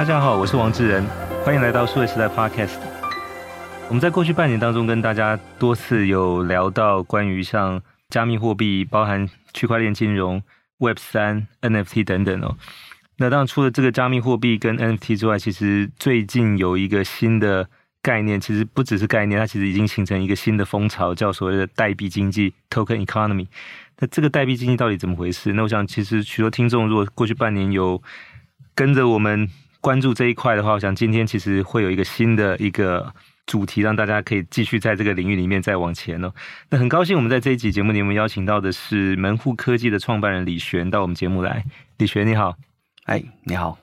大家好，我是王志仁，欢迎来到数位时代 Podcast。我们在过去半年当中跟大家多次有聊到关于像加密货币，包含区块链金融、Web 三、NFT 等等哦。那当然除了这个加密货币跟 NFT 之外，其实最近有一个新的概念，其实不只是概念，它其实已经形成一个新的风潮，叫所谓的代币经济 （Token Economy）。那这个代币经济到底怎么回事？那我想，其实许多听众如果过去半年有跟着我们关注这一块的话，我想今天其实会有一个新的一个主题，让大家可以继续在这个领域里面再往前哦。那很高兴我们在这一集节目里面邀请到的是门户科技的创办人李璇到我们节目来。李璇你好，哎，你好。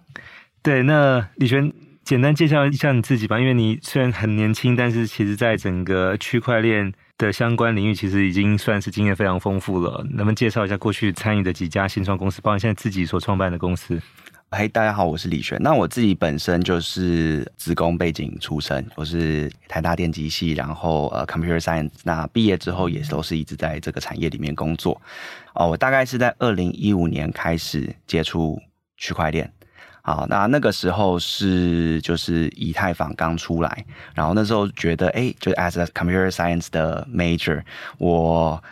对，那李璇简单介绍一下你自己吧，因为你虽然很年轻，但是其实在整个区块链的相关领域，其实已经算是经验非常丰富了。能不能介绍一下过去参与的几家新创公司，包括现在自己所创办的公司？嘿，大家好，我是李璇。那我自己本身就是职工背景出身，我是台大电机系，然后呃，computer science。那毕业之后也都是一直在这个产业里面工作。哦，我大概是在二零一五年开始接触区块链。好，那那个时候是就是以太坊刚出来，然后那时候觉得，哎，就 as a computer science 的 major，我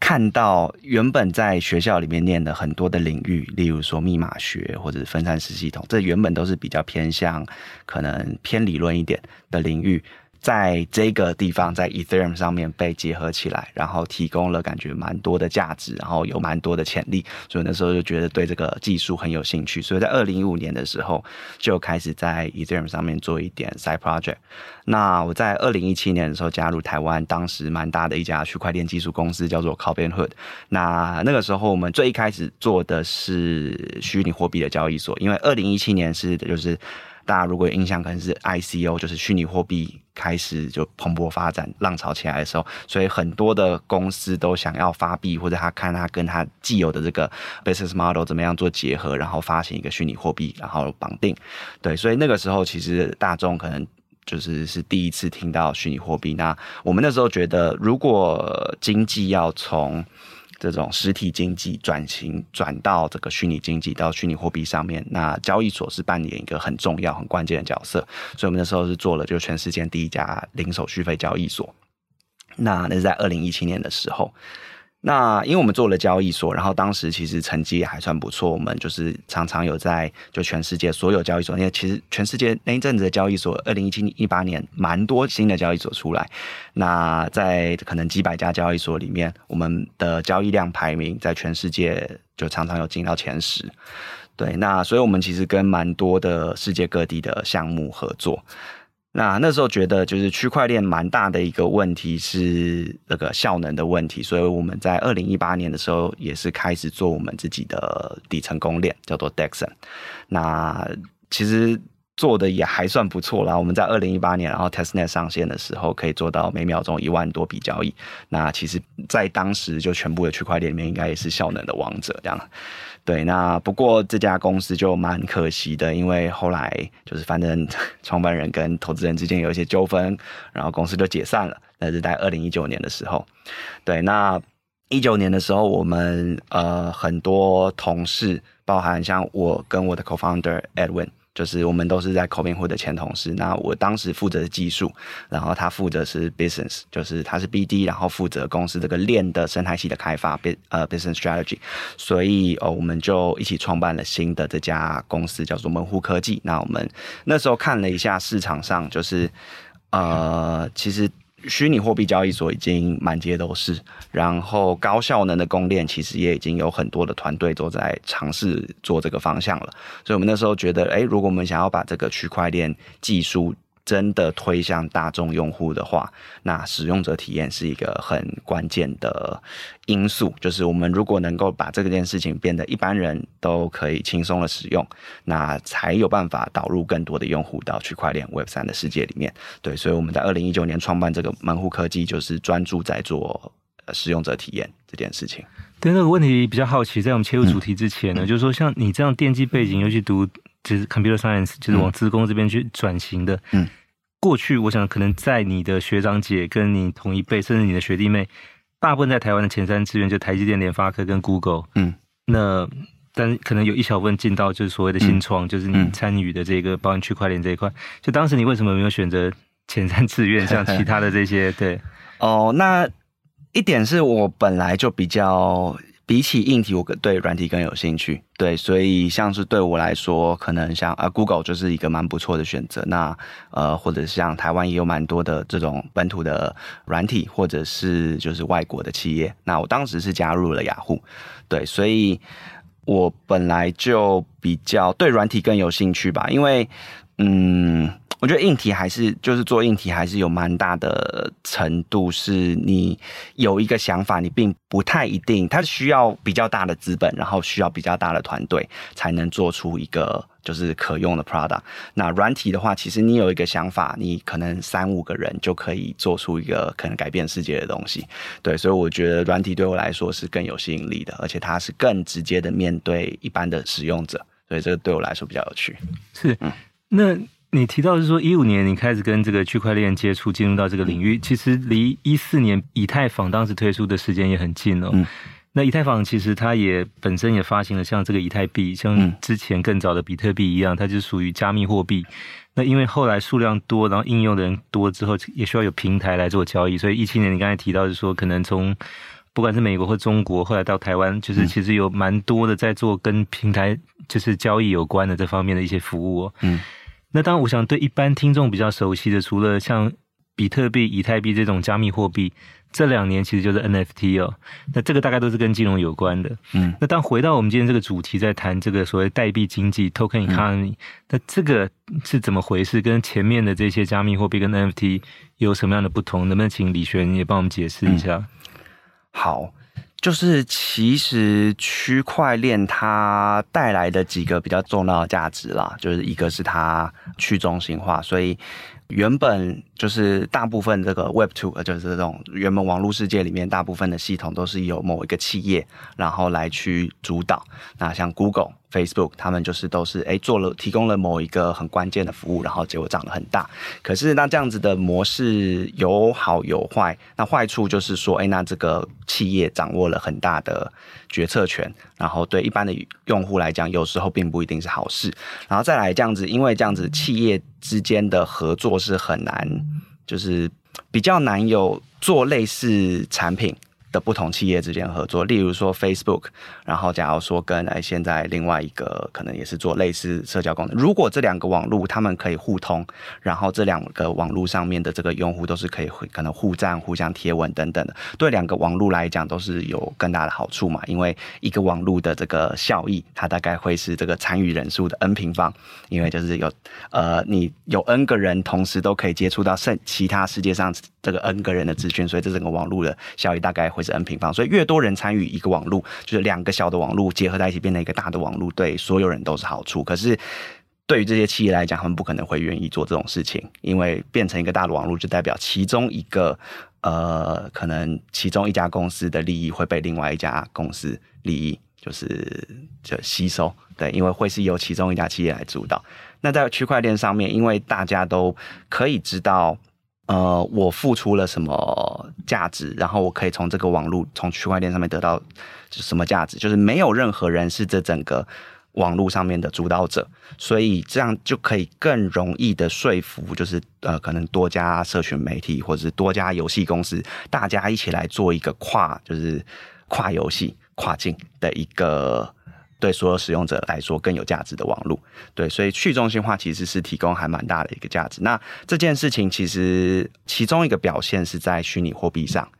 看到原本在学校里面念的很多的领域，例如说密码学或者分散式系统，这原本都是比较偏向可能偏理论一点的领域。在这个地方，在 Ethereum 上面被结合起来，然后提供了感觉蛮多的价值，然后有蛮多的潜力，所以那时候就觉得对这个技术很有兴趣，所以在二零一五年的时候就开始在 Ethereum 上面做一点 side project。那我在二零一七年的时候加入台湾当时蛮大的一家区块链技术公司，叫做 Robinhood。那那个时候我们最一开始做的是虚拟货币的交易所，因为二零一七年是就是。大家如果有印象，可能是 ICO，就是虚拟货币开始就蓬勃发展、浪潮起来的时候，所以很多的公司都想要发币，或者他看他跟他既有的这个 business model 怎么样做结合，然后发行一个虚拟货币，然后绑定。对，所以那个时候其实大众可能就是是第一次听到虚拟货币。那我们那时候觉得，如果经济要从这种实体经济转型转到这个虚拟经济到虚拟货币上面，那交易所是扮演一个很重要、很关键的角色。所以我们那时候是做了就全世界第一家零手续费交易所。那那是在二零一七年的时候。那因为我们做了交易所，然后当时其实成绩也还算不错，我们就是常常有在就全世界所有交易所，因为其实全世界那一阵子的交易所，二零一七一八年蛮多新的交易所出来，那在可能几百家交易所里面，我们的交易量排名在全世界就常常有进到前十，对，那所以我们其实跟蛮多的世界各地的项目合作。那那时候觉得，就是区块链蛮大的一个问题是那个效能的问题，所以我们在二零一八年的时候也是开始做我们自己的底层公链，叫做 Dexon。那其实做的也还算不错啦。我们在二零一八年，然后 Testnet 上线的时候，可以做到每秒钟一万多笔交易。那其实，在当时就全部的区块链里面，应该也是效能的王者这样。对，那不过这家公司就蛮可惜的，因为后来就是反正 创办人跟投资人之间有一些纠纷，然后公司就解散了。那是在二零一九年的时候。对，那一九年的时候，我们呃很多同事，包含像我跟我的 co-founder Edwin。就是我们都是在口碑互的前同事，那我当时负责的技术，然后他负责是 business，就是他是 BD，然后负责公司这个链的生态系的开发呃 business strategy，所以哦我们就一起创办了新的这家公司，叫做门户科技。那我们那时候看了一下市场上，就是呃其实。虚拟货币交易所已经满街都是，然后高效能的公链其实也已经有很多的团队都在尝试做这个方向了，所以我们那时候觉得，哎，如果我们想要把这个区块链技术真的推向大众用户的话，那使用者体验是一个很关键的因素。就是我们如果能够把这件事情变得一般人都可以轻松的使用，那才有办法导入更多的用户到区块链 Web 三的世界里面。对，所以我们在二零一九年创办这个门户科技，就是专注在做使用者体验这件事情。对，那个问题比较好奇，在我们切入主题之前呢，嗯、就是说像你这样电机背景又去读。就是 computer science，就是往资工这边去转型的。嗯，过去我想可能在你的学长姐跟你同一辈，甚至你的学弟妹，大部分在台湾的前三志愿就台积电、联发科跟 Google。嗯，那但可能有一小部分进到就是所谓的新创，嗯、就是你参与的这个包含区块链这一块。就当时你为什么没有选择前三志愿，像其他的这些？对，哦，那一点是我本来就比较。比起硬体，我对软体更有兴趣。对，所以像是对我来说，可能像啊，Google 就是一个蛮不错的选择。那呃，或者像台湾也有蛮多的这种本土的软体，或者是就是外国的企业。那我当时是加入了雅虎。对，所以我本来就比较对软体更有兴趣吧，因为嗯。我觉得硬体还是就是做硬体还是有蛮大的程度，是你有一个想法，你并不太一定，它需要比较大的资本，然后需要比较大的团队才能做出一个就是可用的 product。那软体的话，其实你有一个想法，你可能三五个人就可以做出一个可能改变世界的东西。对，所以我觉得软体对我来说是更有吸引力的，而且它是更直接的面对一般的使用者，所以这个对我来说比较有趣。是，嗯，那。你提到是说一五年你开始跟这个区块链接触，进入到这个领域，其实离一四年以太坊当时推出的时间也很近哦。嗯、那以太坊其实它也本身也发行了像这个以太币，像之前更早的比特币一样，它就属于加密货币。那因为后来数量多，然后应用的人多之后，也需要有平台来做交易。所以一七年你刚才提到是说，可能从不管是美国或中国，后来到台湾，就是其实有蛮多的在做跟平台就是交易有关的这方面的一些服务哦。嗯。那当然，我想对一般听众比较熟悉的，除了像比特币、以太币这种加密货币，这两年其实就是 NFT 哦。那这个大概都是跟金融有关的。嗯。那当回到我们今天这个主题，在谈这个所谓代币经济 （Token Economy），嗯，那这个是怎么回事？跟前面的这些加密货币跟 NFT 有什么样的不同？能不能请李璇也帮我们解释一下？嗯，好。就是其实区块链它带来的几个比较重要的价值啦，就是一个是它去中心化，所以原本就是大部分这个 Web Two，就是这种原本网络世界里面大部分的系统都是由某一个企业然后来去主导，那像 Google。Facebook 他们就是都是诶做了提供了某一个很关键的服务，然后结果涨得很大。可是那这样子的模式有好有坏。那坏处就是说，诶那这个企业掌握了很大的决策权，然后对一般的用户来讲，有时候并不一定是好事。然后再来这样子，因为这样子企业之间的合作是很难，就是比较难有做类似产品。的不同企业之间合作，例如说 Facebook，然后假如说跟哎现在另外一个可能也是做类似社交功能，如果这两个网络他们可以互通，然后这两个网络上面的这个用户都是可以可能互赞、互相贴文等等的，对两个网络来讲都是有更大的好处嘛，因为一个网络的这个效益，它大概会是这个参与人数的 n 平方，因为就是有呃你有 n 个人同时都可以接触到剩其他世界上这个 n 个人的资讯，所以这整个网络的效益大概会。是 n 平方，所以越多人参与一个网络，就是两个小的网络结合在一起，变成一个大的网络，对所有人都是好处。可是对于这些企业来讲，他们不可能会愿意做这种事情，因为变成一个大的网络，就代表其中一个呃，可能其中一家公司的利益会被另外一家公司利益就是就吸收。对，因为会是由其中一家企业来主导。那在区块链上面，因为大家都可以知道。呃，我付出了什么价值，然后我可以从这个网络，从区块链上面得到什么价值？就是没有任何人是这整个网络上面的主导者，所以这样就可以更容易的说服，就是呃，可能多家社群媒体或者是多家游戏公司，大家一起来做一个跨，就是跨游戏、跨境的一个。对所有使用者来说更有价值的网络，对，所以去中心化其实是提供还蛮大的一个价值。那这件事情其实其中一个表现是在虚拟货币上，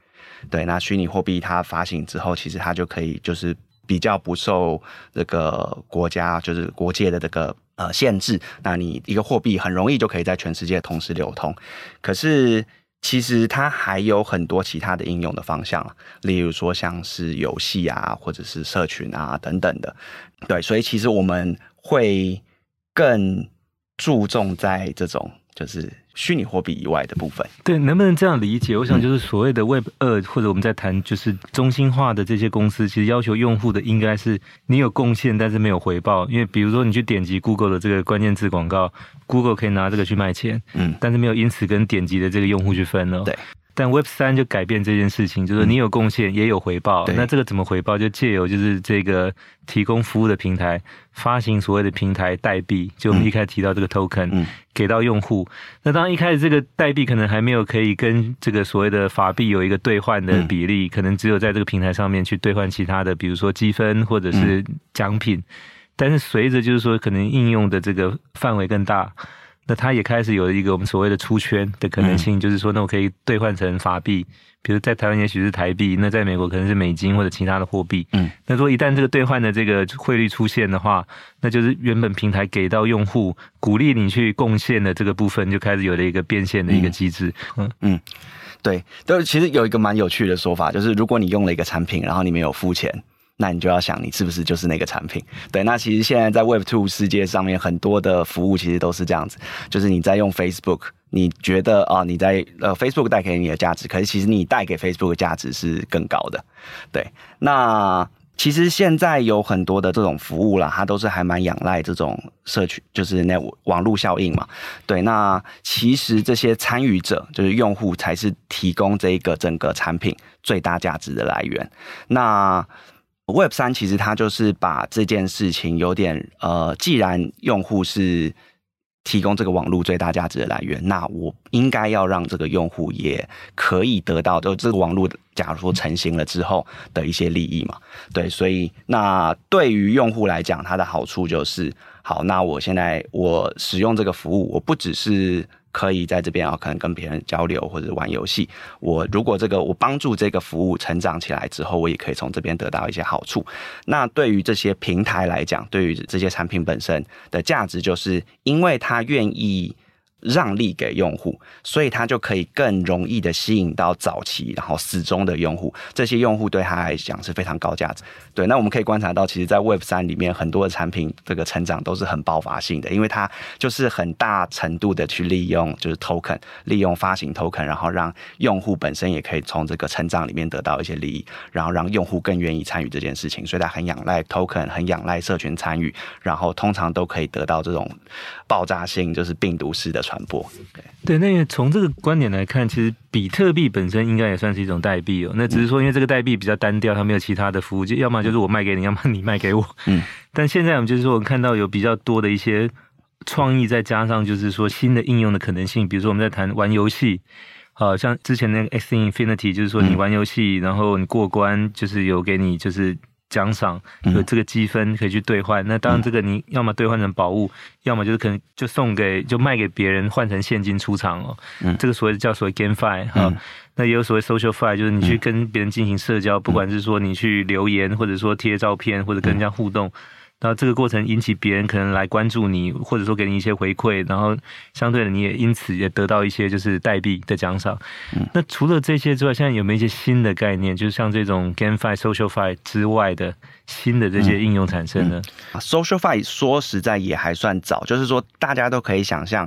对，那虚拟货币它发行之后，其实它就可以就是比较不受这个国家就是国界的这个呃限制，那你一个货币很容易就可以在全世界同时流通，可是。其实它还有很多其他的应用的方向，例如说像是游戏啊，或者是社群啊等等的，对，所以其实我们会更注重在这种就是。虚拟货币以外的部分，对，能不能这样理解？我想就是所谓的 Web 二，或者我们在谈就是中心化的这些公司，其实要求用户的应该是你有贡献，但是没有回报。因为比如说你去点击 Google 的这个关键字广告，Google 可以拿这个去卖钱，嗯，但是没有因此跟点击的这个用户去分哦。对。但 Web 三就改变这件事情，就是说你有贡献也有回报。那这个怎么回报？就借由就是这个提供服务的平台发行所谓的平台代币，就我们一开始提到这个 token，给到用户。那当一开始这个代币可能还没有可以跟这个所谓的法币有一个兑换的比例，可能只有在这个平台上面去兑换其他的，比如说积分或者是奖品。但是随着就是说可能应用的这个范围更大。那它也开始有一个我们所谓的出圈的可能性，嗯、就是说，那我可以兑换成法币，比如在台湾也许是台币，那在美国可能是美金或者其他的货币。嗯，那说一旦这个兑换的这个汇率出现的话，那就是原本平台给到用户鼓励你去贡献的这个部分，就开始有了一个变现的一个机制。嗯嗯，对，都其实有一个蛮有趣的说法，就是如果你用了一个产品，然后你没有付钱。那你就要想，你是不是就是那个产品？对，那其实现在在 Web Two 世界上面，很多的服务其实都是这样子，就是你在用 Facebook，你觉得啊，你在呃 Facebook 带给你的价值，可是其实你带给 Facebook 的价值是更高的。对，那其实现在有很多的这种服务啦，它都是还蛮仰赖这种社区，就是那网络效应嘛。对，那其实这些参与者就是用户，才是提供这个整个产品最大价值的来源。那 Web 三其实它就是把这件事情有点呃，既然用户是提供这个网络最大价值的来源，那我应该要让这个用户也可以得到，就这个网络假如说成型了之后的一些利益嘛。对，所以那对于用户来讲，它的好处就是，好，那我现在我使用这个服务，我不只是。可以在这边啊，可能跟别人交流或者玩游戏。我如果这个我帮助这个服务成长起来之后，我也可以从这边得到一些好处。那对于这些平台来讲，对于这些产品本身的价值，就是因为他愿意。让利给用户，所以他就可以更容易的吸引到早期然后始终的用户。这些用户对他来讲是非常高价值。对，那我们可以观察到，其实，在 Web 三里面，很多的产品这个成长都是很爆发性的，因为它就是很大程度的去利用就是 token，利用发行 token，然后让用户本身也可以从这个成长里面得到一些利益，然后让用户更愿意参与这件事情。所以，他很仰赖 token，很仰赖社群参与，然后通常都可以得到这种爆炸性，就是病毒式的。传播对，那个从这个观点来看，其实比特币本身应该也算是一种代币哦。那只是说，因为这个代币比较单调，它没有其他的服务，就要么就是我卖给你，要么你卖给我。嗯。但现在我们就是说，我们看到有比较多的一些创意，再加上就是说新的应用的可能性。比如说我们在谈玩游戏，好像之前那个 Axie Infinity，就是说你玩游戏，然后你过关，就是有给你就是。奖赏有这个积分可以去兑换，那当然这个你要么兑换成宝物，要么就是可能就送给就卖给别人换成现金出场哦。嗯，这个所谓的叫所谓 GameFi 哈，那也有所谓 SocialFi，就是你去跟别人进行社交，不管是说你去留言，或者说贴照片，或者跟人家互动。然后这个过程引起别人可能来关注你，或者说给你一些回馈，然后相对的你也因此也得到一些就是代币的奖赏。嗯、那除了这些之外，现在有没有一些新的概念，就是像这种 GameFi、SocialFi 之外的新的这些应用产生呢？嗯嗯、SocialFi 说实在也还算早，就是说大家都可以想象，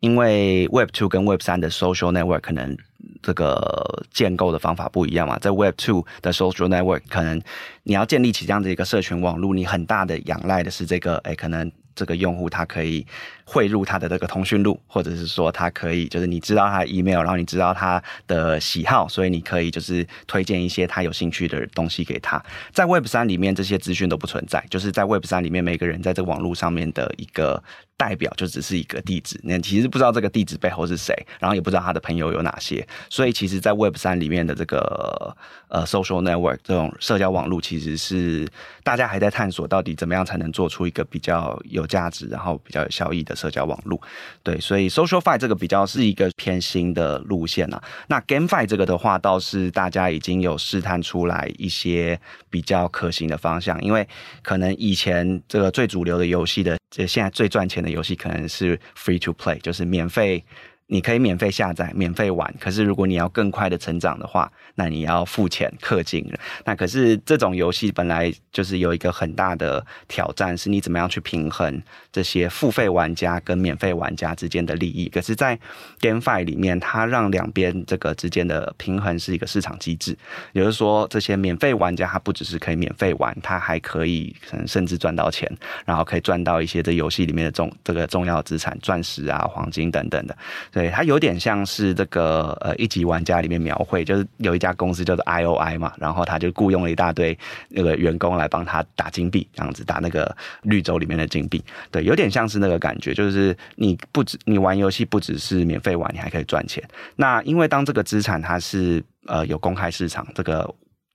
因为 Web Two 跟 Web 三的 Social Network 可能。这个建构的方法不一样嘛，在 Web Two 的 Social Network，可能你要建立起这样的一个社群网络，你很大的仰赖的是这个，哎，可能这个用户他可以。汇入他的这个通讯录，或者是说他可以，就是你知道他 email，然后你知道他的喜好，所以你可以就是推荐一些他有兴趣的东西给他。在 Web 三里面，这些资讯都不存在，就是在 Web 三里面，每个人在这个网络上面的一个代表，就只是一个地址。你其实不知道这个地址背后是谁，然后也不知道他的朋友有哪些。所以，其实，在 Web 三里面的这个呃 social network 这种社交网络，其实是大家还在探索到底怎么样才能做出一个比较有价值，然后比较有效益的。社交网络，对，所以 SocialFi 这个比较是一个偏新的路线啊。那 GameFi 这个的话，倒是大家已经有试探出来一些比较可行的方向，因为可能以前这个最主流的游戏的，这现在最赚钱的游戏可能是 Free to Play，就是免费。你可以免费下载、免费玩，可是如果你要更快的成长的话，那你要付钱氪金。那可是这种游戏本来就是有一个很大的挑战，是你怎么样去平衡这些付费玩家跟免费玩家之间的利益。可是，在 GameFi 里面，它让两边这个之间的平衡是一个市场机制，也就是说，这些免费玩家他不只是可以免费玩，他还可以可能甚至赚到钱，然后可以赚到一些这游戏里面的重这个重要资产，钻石啊、黄金等等的。对，它有点像是这个呃一级玩家里面描绘，就是有一家公司叫做 IOI 嘛，然后他就雇佣了一大堆那个员工来帮他打金币，这样子打那个绿洲里面的金币。对，有点像是那个感觉，就是你不止你玩游戏不只是免费玩，你还可以赚钱。那因为当这个资产它是呃有公开市场这个。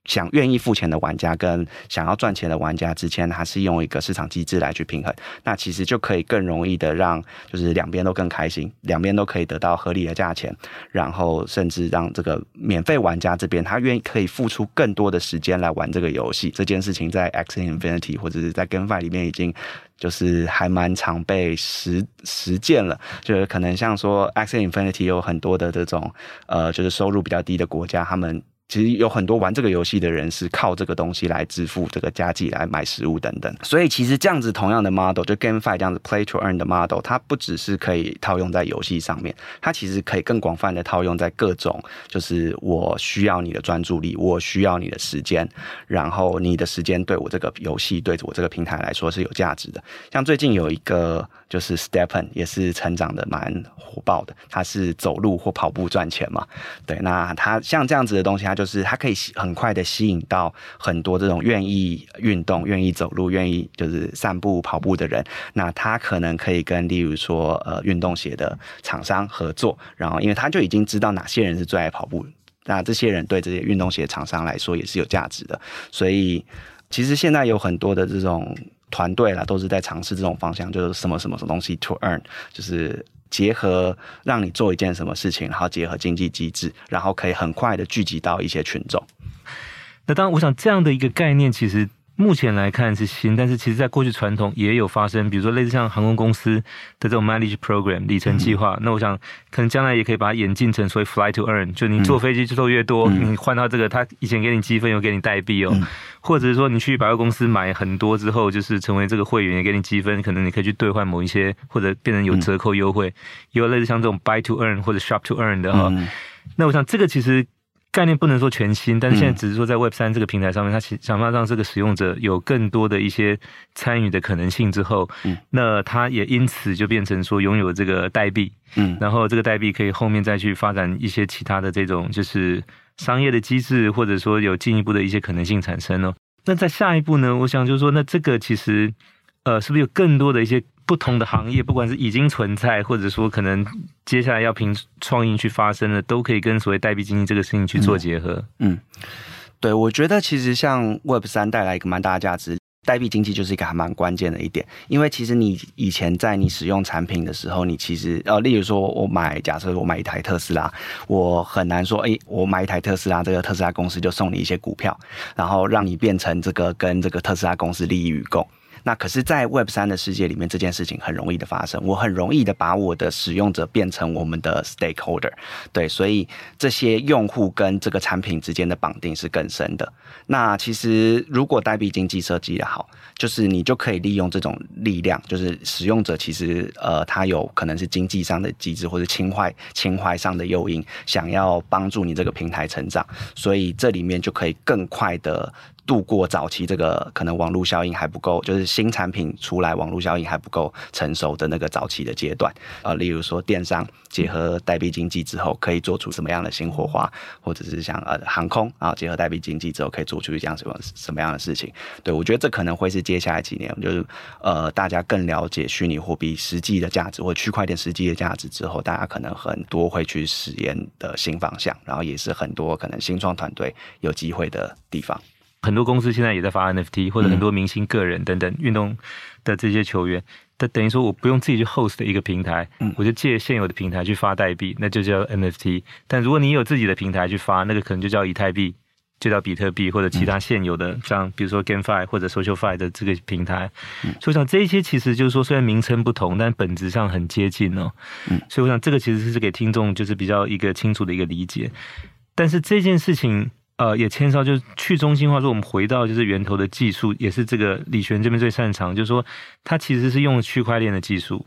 想愿意付钱的玩家跟想要赚钱的玩家之间，它是用一个市场机制来去平衡，那其实就可以更容易的让就是两边都更开心，两边都可以得到合理的价钱，然后甚至让这个免费玩家这边他愿意可以付出更多的时间来玩这个游戏。这件事情在 X Infinity 或者是在 GameFi 里面已经就是还蛮常被实实践了，就是可能像说 X Infinity 有很多的这种呃就是收入比较低的国家，他们。其实有很多玩这个游戏的人是靠这个东西来支付这个家计、来买食物等等。所以其实这样子同样的 model，就 GameFi 这样子 Play to Earn 的 model，它不只是可以套用在游戏上面，它其实可以更广泛的套用在各种，就是我需要你的专注力，我需要你的时间，然后你的时间对我这个游戏、对我这个平台来说是有价值的。像最近有一个就是 Stepen，也是成长的蛮火爆的，它是走路或跑步赚钱嘛。对，那它像这样子的东西，它就是它可以很快的吸引到很多这种愿意运动、愿意走路、愿意就是散步、跑步的人。那他可能可以跟例如说呃运动鞋的厂商合作，然后因为他就已经知道哪些人是最爱跑步，那这些人对这些运动鞋厂商来说也是有价值的。所以其实现在有很多的这种团队啦，都是在尝试这种方向，就是什么什么什么东西 to earn，就是。结合让你做一件什么事情，然后结合经济机制，然后可以很快的聚集到一些群众。那当然，我想这样的一个概念，其实目前来看是新，但是其实在过去传统也有发生，比如说类似像航空公司的这种 mileage program 里程计划。嗯、那我想可能将来也可以把它演进成所谓 fly to earn，就你坐飞机坐越多，嗯、你换到这个，他以前给你积分，又给你代币哦。嗯或者是说，你去百货公司买很多之后，就是成为这个会员，也给你积分，可能你可以去兑换某一些，或者变成有折扣优惠，也有类似像这种 buy to earn 或者 shop to earn 的哈。嗯、那我想这个其实概念不能说全新，但是现在只是说在 Web 三这个平台上面，它其想办法让这个使用者有更多的一些参与的可能性之后，嗯，那它也因此就变成说拥有这个代币，嗯，然后这个代币可以后面再去发展一些其他的这种就是。商业的机制，或者说有进一步的一些可能性产生哦。那在下一步呢？我想就是说，那这个其实，呃，是不是有更多的一些不同的行业，不管是已经存在，或者说可能接下来要凭创意去发生的，都可以跟所谓代币经济这个事情去做结合？嗯，对，我觉得其实像 Web 三带来一个蛮大的价值。代币经济就是一个还蛮关键的一点，因为其实你以前在你使用产品的时候，你其实呃，例如说我买，假设我买一台特斯拉，我很难说，诶，我买一台特斯拉，这个特斯拉公司就送你一些股票，然后让你变成这个跟这个特斯拉公司利益与共。那可是，在 Web 三的世界里面，这件事情很容易的发生。我很容易的把我的使用者变成我们的 stakeholder，对，所以这些用户跟这个产品之间的绑定是更深的。那其实，如果代币经济设计的好，就是你就可以利用这种力量，就是使用者其实呃，他有可能是经济上的机制或者情怀情怀上的诱因，想要帮助你这个平台成长，所以这里面就可以更快的。度过早期这个可能网络效应还不够，就是新产品出来网络效应还不够成熟的那个早期的阶段，呃，例如说电商结合代币经济之后可以做出什么样的新火花，或者是像呃航空啊结合代币经济之后可以做出这样什么什么样的事情？对，我觉得这可能会是接下来几年就是呃大家更了解虚拟货币实际的价值或区块链实际的价值之后，大家可能很多会去实验的新方向，然后也是很多可能新创团队有机会的地方。很多公司现在也在发 NFT，或者很多明星个人等等运动的这些球员，他等于说我不用自己去 host 一个平台，我就借现有的平台去发代币，那就叫 NFT。但如果你有自己的平台去发，那个可能就叫以太币，就叫比特币，或者其他现有的像比如说 GameFi 或者 SocialFi 的这个平台。所以我想这一些其实就是说，虽然名称不同，但本质上很接近哦。所以我想这个其实是给听众就是比较一个清楚的一个理解。但是这件事情。呃，也牵涉就是去中心化。说我们回到就是源头的技术，也是这个李璇这边最擅长。就是说，它其实是用区块链的技术。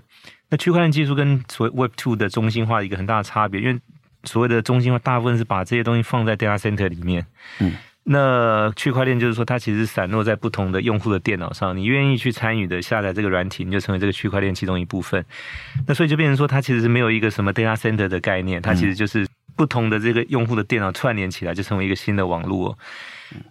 那区块链技术跟所谓 Web Two 的中心化一个很大的差别，因为所谓的中心化大部分是把这些东西放在 data center 里面。嗯。那区块链就是说，它其实散落在不同的用户的电脑上，你愿意去参与的下载这个软体，你就成为这个区块链其中一部分。那所以就变成说，它其实是没有一个什么 data center 的概念，它其实就是不同的这个用户的电脑串联起来，就成为一个新的网络。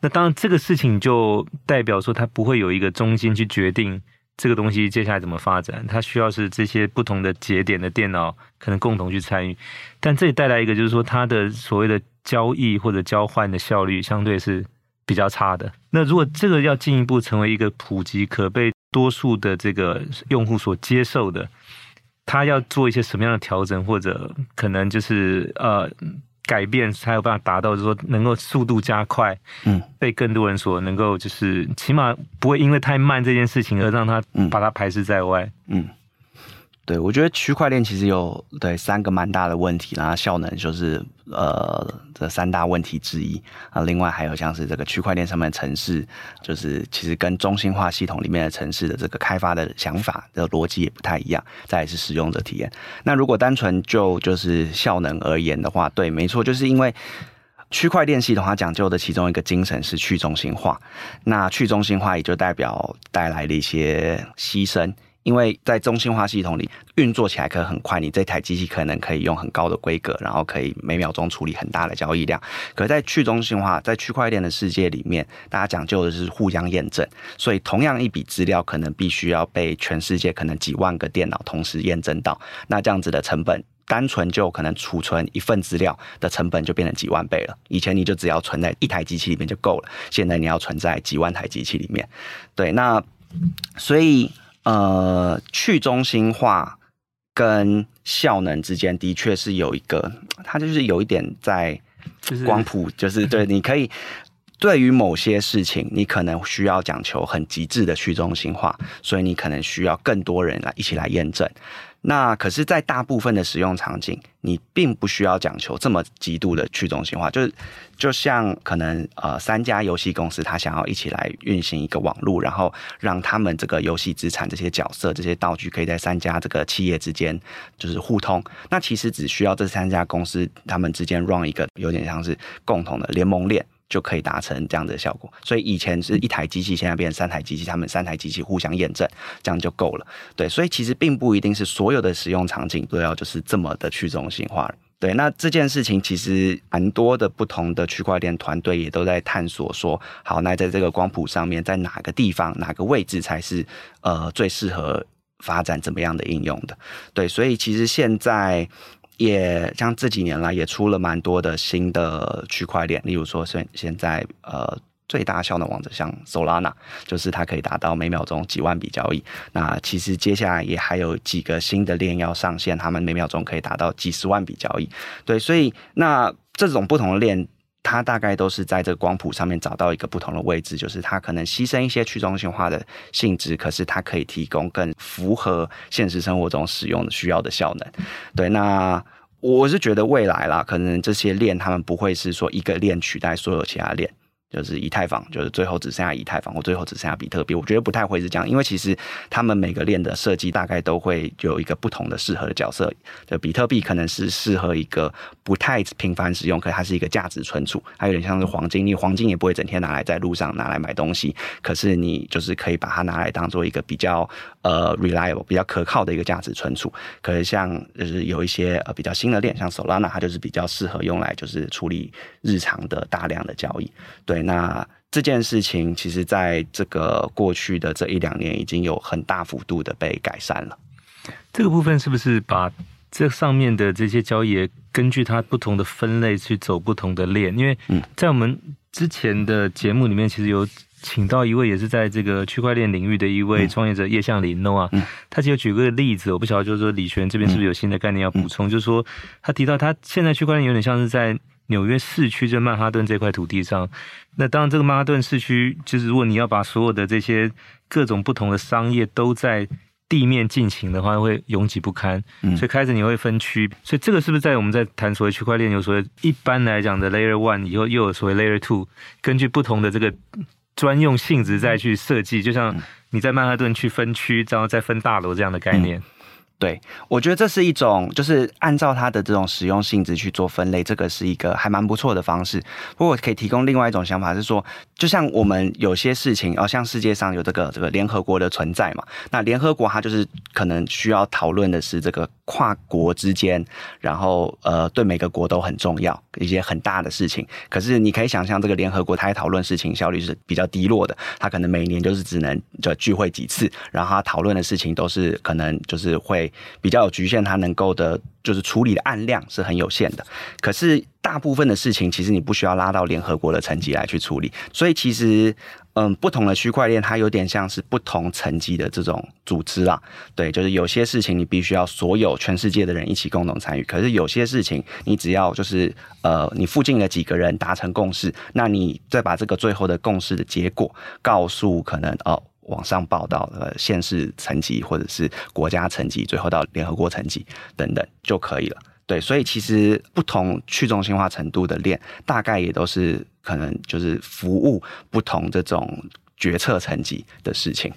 那当然，这个事情就代表说，它不会有一个中心去决定这个东西接下来怎么发展，它需要是这些不同的节点的电脑可能共同去参与。但这也带来一个就是说，它的所谓的。交易或者交换的效率相对是比较差的。那如果这个要进一步成为一个普及、可被多数的这个用户所接受的，他要做一些什么样的调整，或者可能就是呃改变，才有办法达到，就是说能够速度加快，嗯，被更多人所能够就是起码不会因为太慢这件事情而让他把它排斥在外，嗯。嗯对，我觉得区块链其实有对三个蛮大的问题，然后效能就是呃这三大问题之一啊。另外还有像是这个区块链上面的城市，就是其实跟中心化系统里面的城市的这个开发的想法的逻辑也不太一样。再来是使用者体验。那如果单纯就就是效能而言的话，对，没错，就是因为区块链系统它讲究的其中一个精神是去中心化。那去中心化也就代表带来了一些牺牲。因为在中心化系统里运作起来可很快，你这台机器可能可以用很高的规格，然后可以每秒钟处理很大的交易量。可在去中心化，在区块链的世界里面，大家讲究的是互相验证，所以同样一笔资料可能必须要被全世界可能几万个电脑同时验证到。那这样子的成本，单纯就可能储存一份资料的成本就变成几万倍了。以前你就只要存在一台机器里面就够了，现在你要存在几万台机器里面。对，那所以。呃，去中心化跟效能之间的确是有一个，它就是有一点在光谱，就是对，你可以对于某些事情，你可能需要讲求很极致的去中心化，所以你可能需要更多人来一起来验证。那可是，在大部分的使用场景，你并不需要讲求这么极度的去中心化。就是，就像可能呃，三家游戏公司，他想要一起来运行一个网络，然后让他们这个游戏资产、这些角色、这些道具，可以在三家这个企业之间就是互通。那其实只需要这三家公司他们之间 run 一个有点像是共同的联盟链。就可以达成这样的效果，所以以前是一台机器，现在变成三台机器，他们三台机器互相验证，这样就够了。对，所以其实并不一定是所有的使用场景都要就是这么的去中心化。对，那这件事情其实蛮多的不同的区块链团队也都在探索说，好，那在这个光谱上面，在哪个地方、哪个位置才是呃最适合发展怎么样的应用的？对，所以其实现在。也像这几年来也出了蛮多的新的区块链，例如说现现在呃最大效能王者像 Solana，就是它可以达到每秒钟几万笔交易。那其实接下来也还有几个新的链要上线，他们每秒钟可以达到几十万笔交易。对，所以那这种不同的链。它大概都是在这个光谱上面找到一个不同的位置，就是它可能牺牲一些去中心化的性质，可是它可以提供更符合现实生活中使用的需要的效能。对，那我是觉得未来啦，可能这些链他们不会是说一个链取代所有其他链。就是以太坊，就是最后只剩下以太坊，或最后只剩下比特币。我觉得不太会是这样，因为其实他们每个链的设计大概都会有一个不同的适合的角色。就比特币可能是适合一个不太频繁使用，可是它是一个价值存储，它有点像是黄金。你黄金也不会整天拿来在路上拿来买东西，可是你就是可以把它拿来当做一个比较呃 reliable、比较可靠的一个价值存储。可是像就是有一些呃比较新的链，像 Solana，它就是比较适合用来就是处理日常的大量的交易。对。那这件事情，其实在这个过去的这一两年，已经有很大幅度的被改善了。这个部分是不是把这上面的这些交易，根据它不同的分类去走不同的链？因为在我们之前的节目里面，其实有请到一位也是在这个区块链领域的一位创业者叶向林 Noah，他其实举个例子，我不晓得就是说李璇这边是不是有新的概念要补充？就是说他提到他现在区块链有点像是在。纽约市区就曼哈顿这块土地上，那当然这个曼哈顿市区就是如果你要把所有的这些各种不同的商业都在地面进行的话，会拥挤不堪。嗯，所以开始你会分区，所以这个是不是在我们在谈所谓区块链有所谓一般来讲的 Layer One 以后又有所谓 Layer Two，根据不同的这个专用性质再去设计，就像你在曼哈顿去分区，然后再分大楼这样的概念。对，我觉得这是一种，就是按照它的这种使用性质去做分类，这个是一个还蛮不错的方式。不过我可以提供另外一种想法，是说，就像我们有些事情，哦，像世界上有这个这个联合国的存在嘛，那联合国它就是可能需要讨论的是这个跨国之间，然后呃，对每个国都很重要一些很大的事情。可是你可以想象，这个联合国它在讨论事情效率是比较低落的，它可能每年就是只能就聚会几次，然后它讨论的事情都是可能就是会。比较有局限，它能够的，就是处理的案量是很有限的。可是大部分的事情，其实你不需要拉到联合国的层级来去处理。所以其实，嗯，不同的区块链，它有点像是不同层级的这种组织啦。对，就是有些事情你必须要所有全世界的人一起共同参与。可是有些事情，你只要就是呃，你附近的几个人达成共识，那你再把这个最后的共识的结果告诉可能哦。网上报道呃县市层级或者是国家层级，最后到联合国层级等等就可以了。对，所以其实不同去中心化程度的链，大概也都是可能就是服务不同这种决策层级的事情。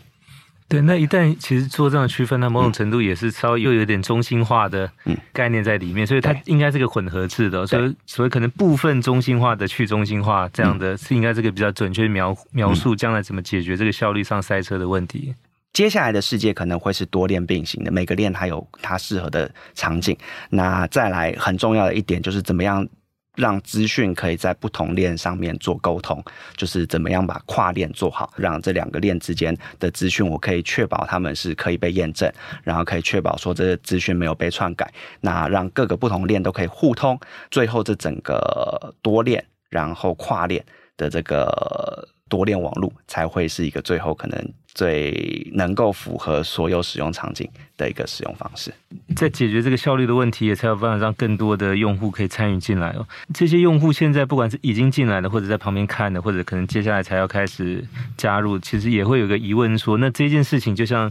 对，那一旦其实做这样的区分，它某种程度也是稍微又有点中心化的概念在里面，嗯、所以它应该是个混合制的。所以，所以可能部分中心化的去中心化这样的，是应该这个比较准确描描述将来怎么解决这个效率上塞车的问题。接下来的世界可能会是多链并行的，每个链它有它适合的场景。那再来很重要的一点就是怎么样。让资讯可以在不同链上面做沟通，就是怎么样把跨链做好，让这两个链之间的资讯，我可以确保他们是可以被验证，然后可以确保说这个资讯没有被篡改，那让各个不同链都可以互通，最后这整个多链，然后跨链的这个多链网络才会是一个最后可能。最能够符合所有使用场景的一个使用方式，在解决这个效率的问题，也才有办法让更多的用户可以参与进来哦。这些用户现在不管是已经进来的，或者在旁边看的，或者可能接下来才要开始加入，其实也会有个疑问说：那这件事情就像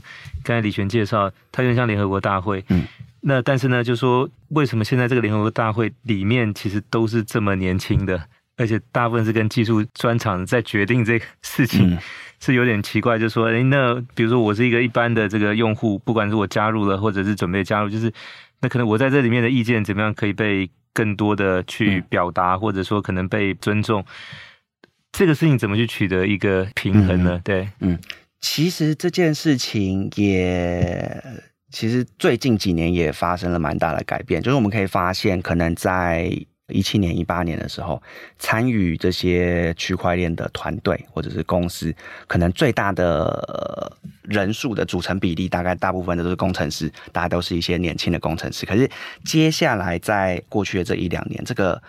刚才李璇介绍，它有点像联合国大会，嗯，那但是呢，就说为什么现在这个联合国大会里面其实都是这么年轻的，而且大部分是跟技术专长在决定这个事情。嗯是有点奇怪，就是说，哎，那比如说我是一个一般的这个用户，不管是我加入了或者是准备加入，就是那可能我在这里面的意见怎么样可以被更多的去表达，嗯、或者说可能被尊重，这个事情怎么去取得一个平衡呢？嗯、对，嗯，其实这件事情也，其实最近几年也发生了蛮大的改变，就是我们可以发现，可能在。一七年、一八年的时候，参与这些区块链的团队或者是公司，可能最大的人数的组成比例，大概大部分的都是工程师，大家都是一些年轻的工程师。可是接下来在过去的这一两年，这个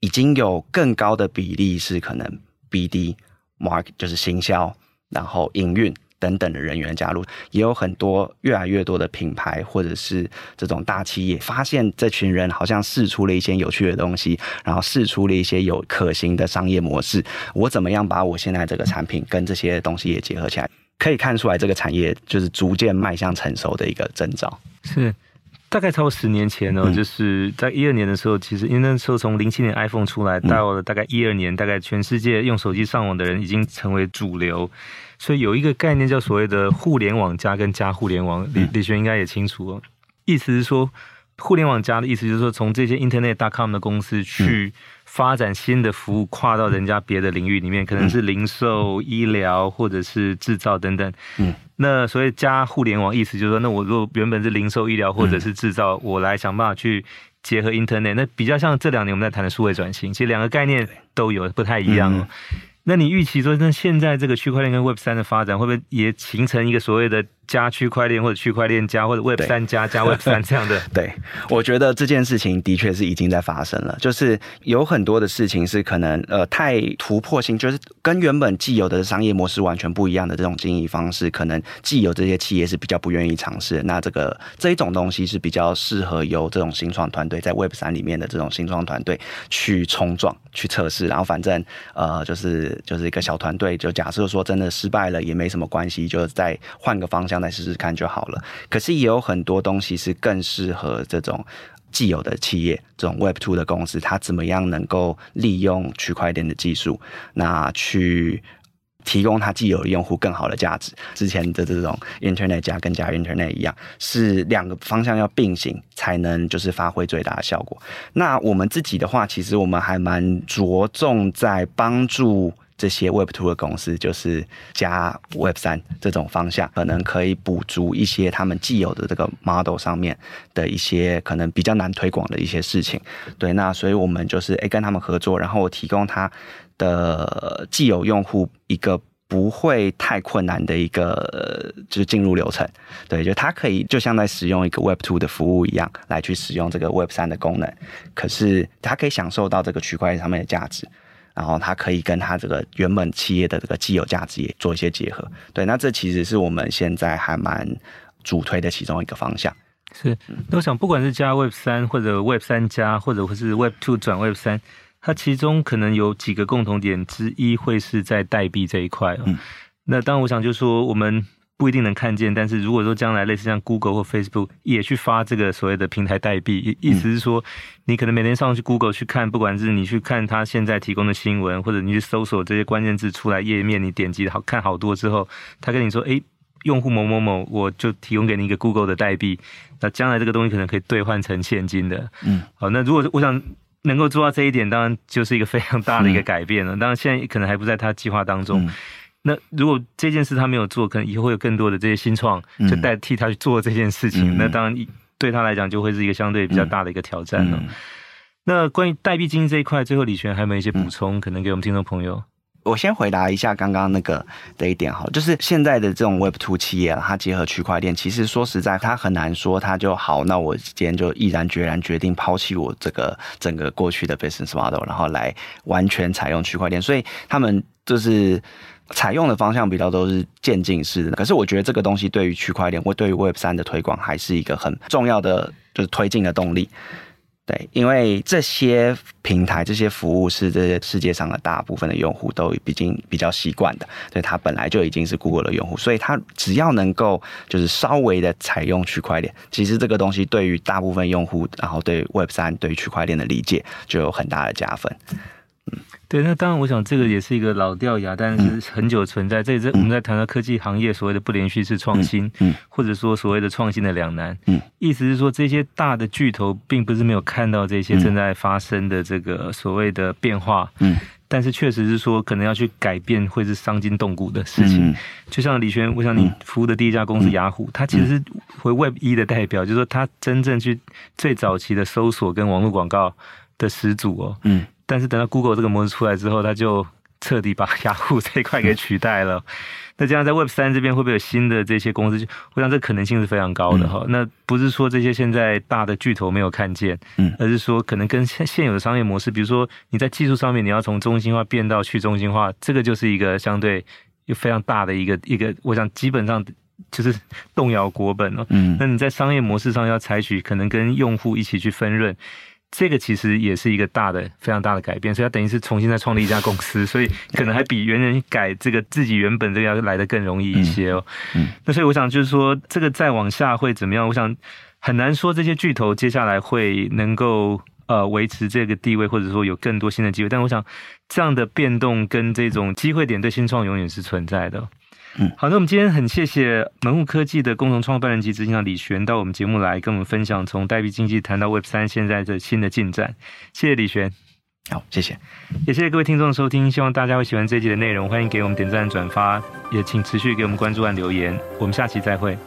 已经有更高的比例是可能 BD、Mark 就是行销，然后营运。等等的人员加入，也有很多越来越多的品牌或者是这种大企业，发现这群人好像试出了一些有趣的东西，然后试出了一些有可行的商业模式。我怎么样把我现在这个产品跟这些东西也结合起来？可以看出来，这个产业就是逐渐迈向成熟的一个征兆。是，大概超过十年前呢，就是在一二年的时候，其实因为那时候从零七年 iPhone 出来到了大概一二年，大概全世界用手机上网的人已经成为主流。所以有一个概念叫所谓的互联网加跟加互联网，李李璇应该也清楚哦。意思是说，互联网加的意思就是说，从这些 Internet.com 的公司去发展新的服务，跨到人家别的领域里面，可能是零售、医疗或者是制造等等。嗯，那所谓加互联网，意思就是说，那我如果原本是零售、医疗或者是制造，我来想办法去结合 Internet，那比较像这两年我们在谈的数位转型，其实两个概念都有，不太一样哦。那你预期说，那现在这个区块链跟 Web 三的发展，会不会也形成一个所谓的？加区块链或者区块链加或者 Web 三加加 Web 三这样的，对，我觉得这件事情的确是已经在发生了。就是有很多的事情是可能呃太突破性，就是跟原本既有的商业模式完全不一样的这种经营方式，可能既有这些企业是比较不愿意尝试。那这个这一种东西是比较适合由这种新创团队在 Web 三里面的这种新创团队去冲撞、去测试，然后反正呃就是就是一个小团队，就假设说真的失败了也没什么关系，就再换个方向。来试试看就好了。可是也有很多东西是更适合这种既有的企业，这种 Web Two 的公司，它怎么样能够利用区块链的技术，那去提供它既有的用户更好的价值。之前的这种 Internet 加跟加 Internet 一样，是两个方向要并行，才能就是发挥最大的效果。那我们自己的话，其实我们还蛮着重在帮助。这些 Web Two 的公司就是加 Web 三这种方向，可能可以补足一些他们既有的这个 model 上面的一些可能比较难推广的一些事情。对，那所以我们就是诶跟他们合作，然后提供他的既有用户一个不会太困难的一个就是进入流程。对，就他可以就像在使用一个 Web Two 的服务一样来去使用这个 Web 三的功能，可是他可以享受到这个区块链上面的价值。然后它可以跟它这个原本企业的这个既有价值也做一些结合，对，那这其实是我们现在还蛮主推的其中一个方向。是，那我想不管是加 Web 三或者 Web 三加，或者或是 Web Two 转 Web 三，它其中可能有几个共同点之一会是在代币这一块。嗯，那当然我想就是说我们。不一定能看见，但是如果说将来类似像 Google 或 Facebook 也去发这个所谓的平台代币，意思是说，你可能每天上去 Google 去看，不管是你去看它现在提供的新闻，或者你去搜索这些关键字出来页面，你点击好看好多之后，他跟你说，诶，用户某某某，我就提供给你一个 Google 的代币，那将来这个东西可能可以兑换成现金的。嗯，好，那如果我想能够做到这一点，当然就是一个非常大的一个改变了。当然现在可能还不在他计划当中。嗯那如果这件事他没有做，可能以后会有更多的这些新创就代替他去做这件事情。嗯、那当然对他来讲就会是一个相对比较大的一个挑战了。那关于代币经济这一块，最后李璇还有没有一些补充，嗯、可能给我们听众朋友？我先回答一下刚刚那个的一点哈，就是现在的这种 Web Two 企业，它结合区块链，其实说实在，它很难说它就好。那我今天就毅然决然决定抛弃我这个整个过去的 business model，然后来完全采用区块链。所以他们就是。采用的方向比较都是渐进式的，可是我觉得这个东西对于区块链或对于 Web 三的推广还是一个很重要的，就是推进的动力。对，因为这些平台、这些服务是这些世界上的大部分的用户都已经比较习惯的，对，它本来就已经是 Google 的用户，所以它只要能够就是稍微的采用区块链，其实这个东西对于大部分用户，然后对 Web 三对于区块链的理解就有很大的加分。对，那当然，我想这个也是一个老掉牙，但是很久存在。这也是我们在谈到科技行业所谓的不连续式创新，嗯，或者说所谓的创新的两难，嗯，意思是说这些大的巨头并不是没有看到这些正在发生的这个所谓的变化，嗯，但是确实是说可能要去改变会是伤筋动骨的事情。就像李璇，我想你服务的第一家公司雅虎，它其实是回 Web 一的代表，就是说它真正去最早期的搜索跟网络广告的始祖哦，嗯。但是等到 Google 这个模式出来之后，它就彻底把 雅虎这一块给取代了。那这样在 Web 三这边会不会有新的这些公司？我想这可能性是非常高的哈。那不是说这些现在大的巨头没有看见，嗯，而是说可能跟现现有的商业模式，比如说你在技术上面你要从中心化变到去中心化，这个就是一个相对又非常大的一个一个，我想基本上就是动摇国本了。嗯，那你在商业模式上要采取可能跟用户一起去分润。这个其实也是一个大的、非常大的改变，所以它等于是重新再创立一家公司，所以可能还比原人改这个自己原本这个要来的更容易一些哦。嗯，那所以我想就是说，这个再往下会怎么样？我想很难说这些巨头接下来会能够呃维持这个地位，或者说有更多新的机会。但我想这样的变动跟这种机会点对新创永远是存在的。嗯，好，那我们今天很谢谢门户科技的共同创办人及执行长李璇到我们节目来跟我们分享从代币经济谈到 Web 三现在的新的进展，谢谢李璇。好，谢谢，也谢谢各位听众的收听，希望大家会喜欢这一集的内容，欢迎给我们点赞转发，也请持续给我们关注和留言，我们下期再会。